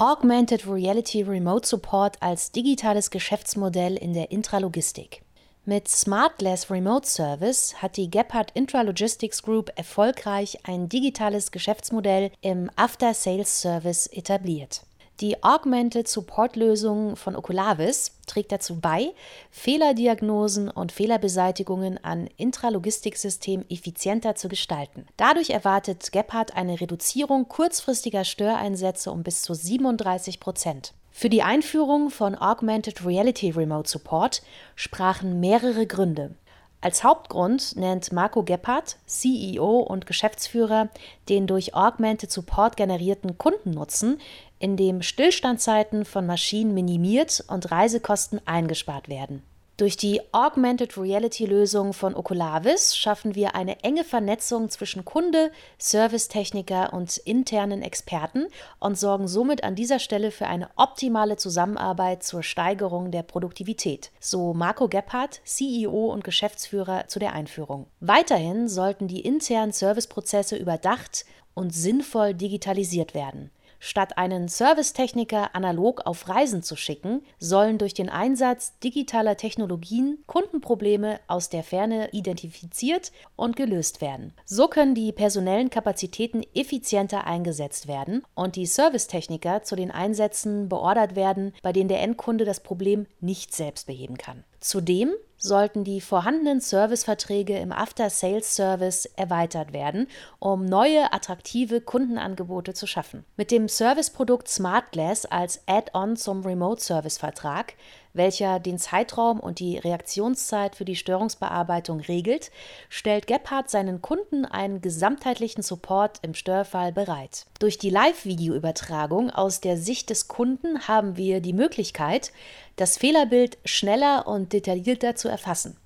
Augmented Reality Remote Support als digitales Geschäftsmodell in der Intralogistik. Mit SmartGlass Remote Service hat die Gebhardt Intralogistics Group erfolgreich ein digitales Geschäftsmodell im After Sales Service etabliert. Die Augmented Support Lösung von Oculavis trägt dazu bei, Fehlerdiagnosen und Fehlerbeseitigungen an Intralogistiksystemen effizienter zu gestalten. Dadurch erwartet Gebhardt eine Reduzierung kurzfristiger Störeinsätze um bis zu 37 Prozent. Für die Einführung von Augmented Reality Remote Support sprachen mehrere Gründe. Als Hauptgrund nennt Marco Gebhardt, CEO und Geschäftsführer, den durch Augmented Support generierten Kundennutzen, in dem Stillstandzeiten von Maschinen minimiert und Reisekosten eingespart werden. Durch die Augmented Reality Lösung von Oculavis schaffen wir eine enge Vernetzung zwischen Kunde, Servicetechniker und internen Experten und sorgen somit an dieser Stelle für eine optimale Zusammenarbeit zur Steigerung der Produktivität, so Marco Gebhardt, CEO und Geschäftsführer zu der Einführung. Weiterhin sollten die internen Serviceprozesse überdacht und sinnvoll digitalisiert werden. Statt einen Servicetechniker analog auf Reisen zu schicken, sollen durch den Einsatz digitaler Technologien Kundenprobleme aus der Ferne identifiziert und gelöst werden. So können die personellen Kapazitäten effizienter eingesetzt werden und die Servicetechniker zu den Einsätzen beordert werden, bei denen der Endkunde das Problem nicht selbst beheben kann. Zudem sollten die vorhandenen Serviceverträge im After-Sales-Service erweitert werden, um neue attraktive Kundenangebote zu schaffen. Mit dem Serviceprodukt SmartGlass als Add-on zum Remote-Service-Vertrag welcher den Zeitraum und die Reaktionszeit für die Störungsbearbeitung regelt, stellt Gebhardt seinen Kunden einen gesamtheitlichen Support im Störfall bereit. Durch die Live-Videoübertragung aus der Sicht des Kunden haben wir die Möglichkeit, das Fehlerbild schneller und detaillierter zu erfassen.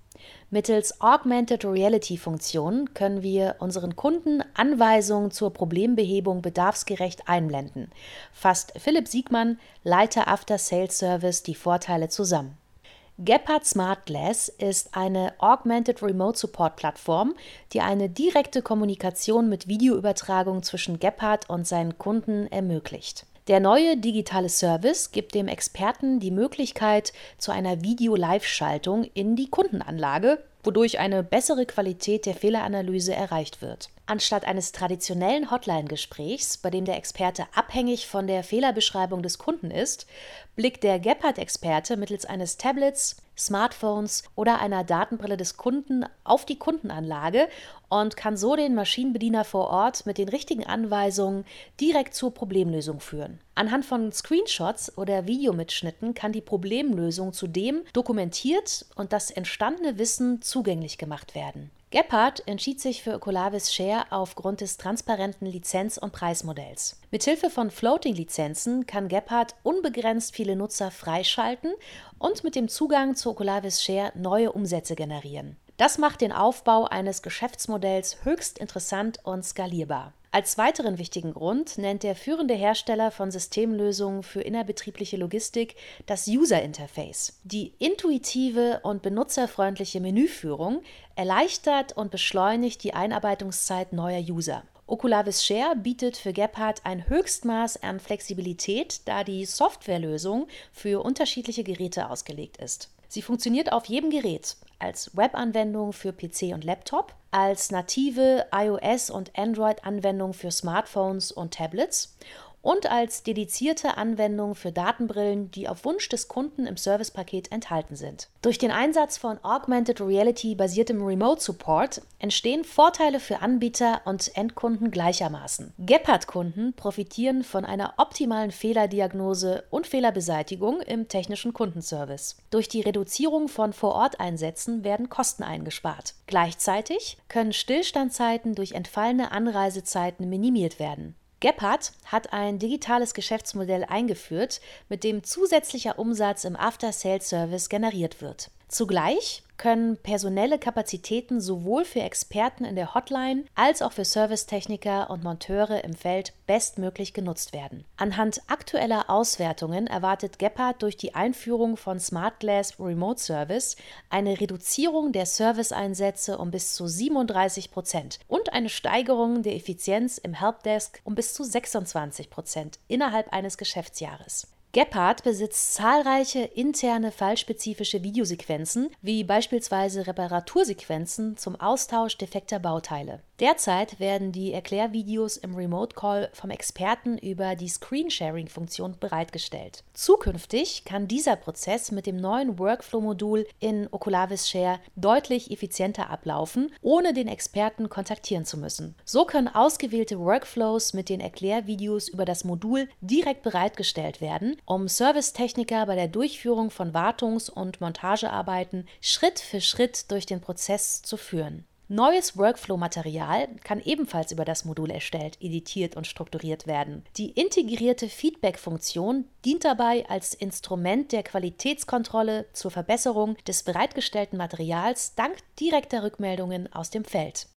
Mittels Augmented Reality Funktionen können wir unseren Kunden Anweisungen zur Problembehebung bedarfsgerecht einblenden. Fasst Philipp Siegmann, Leiter After Sales Service, die Vorteile zusammen. Gepard Smart Glass ist eine Augmented Remote Support Plattform, die eine direkte Kommunikation mit Videoübertragung zwischen Gepard und seinen Kunden ermöglicht. Der neue digitale Service gibt dem Experten die Möglichkeit zu einer Video-Live-Schaltung in die Kundenanlage, wodurch eine bessere Qualität der Fehleranalyse erreicht wird. Anstatt eines traditionellen Hotline-Gesprächs, bei dem der Experte abhängig von der Fehlerbeschreibung des Kunden ist, blickt der Gepard-Experte mittels eines Tablets, Smartphones oder einer Datenbrille des Kunden auf die Kundenanlage und kann so den Maschinenbediener vor Ort mit den richtigen Anweisungen direkt zur Problemlösung führen. Anhand von Screenshots oder Videomitschnitten kann die Problemlösung zudem dokumentiert und das entstandene Wissen zugänglich gemacht werden. Gebhardt entschied sich für Oculavis Share aufgrund des transparenten Lizenz- und Preismodells. Mithilfe von Floating-Lizenzen kann Gebhardt unbegrenzt viele Nutzer freischalten und mit dem Zugang zu Oculavis Share neue Umsätze generieren. Das macht den Aufbau eines Geschäftsmodells höchst interessant und skalierbar. Als weiteren wichtigen Grund nennt der führende Hersteller von Systemlösungen für innerbetriebliche Logistik das User Interface. Die intuitive und benutzerfreundliche Menüführung erleichtert und beschleunigt die Einarbeitungszeit neuer User. Oculavis Share bietet für Gebhardt ein Höchstmaß an Flexibilität, da die Softwarelösung für unterschiedliche Geräte ausgelegt ist. Sie funktioniert auf jedem Gerät, als Webanwendung für PC und Laptop, als native iOS- und Android-Anwendung für Smartphones und Tablets und als dedizierte Anwendung für Datenbrillen, die auf Wunsch des Kunden im Servicepaket enthalten sind. Durch den Einsatz von Augmented Reality basiertem Remote Support entstehen Vorteile für Anbieter und Endkunden gleichermaßen. Gepard-Kunden profitieren von einer optimalen Fehlerdiagnose und Fehlerbeseitigung im technischen Kundenservice. Durch die Reduzierung von Vororteinsätzen werden Kosten eingespart. Gleichzeitig können Stillstandzeiten durch entfallene Anreisezeiten minimiert werden. Gebhardt hat ein digitales Geschäftsmodell eingeführt, mit dem zusätzlicher Umsatz im After-Sales-Service generiert wird. Zugleich können personelle Kapazitäten sowohl für Experten in der Hotline als auch für Servicetechniker und Monteure im Feld bestmöglich genutzt werden. Anhand aktueller Auswertungen erwartet Gephardt durch die Einführung von Smart Glass Remote Service eine Reduzierung der Serviceeinsätze um bis zu 37 Prozent und eine Steigerung der Effizienz im Helpdesk um bis zu 26 Prozent innerhalb eines Geschäftsjahres. Gepard besitzt zahlreiche interne fallspezifische Videosequenzen, wie beispielsweise Reparatursequenzen zum Austausch defekter Bauteile. Derzeit werden die Erklärvideos im Remote Call vom Experten über die Screensharing-Funktion bereitgestellt. Zukünftig kann dieser Prozess mit dem neuen Workflow-Modul in Oculavis Share deutlich effizienter ablaufen, ohne den Experten kontaktieren zu müssen. So können ausgewählte Workflows mit den Erklärvideos über das Modul direkt bereitgestellt werden, um Servicetechniker bei der Durchführung von Wartungs- und Montagearbeiten Schritt für Schritt durch den Prozess zu führen. Neues Workflow-Material kann ebenfalls über das Modul erstellt, editiert und strukturiert werden. Die integrierte Feedback-Funktion dient dabei als Instrument der Qualitätskontrolle zur Verbesserung des bereitgestellten Materials dank direkter Rückmeldungen aus dem Feld.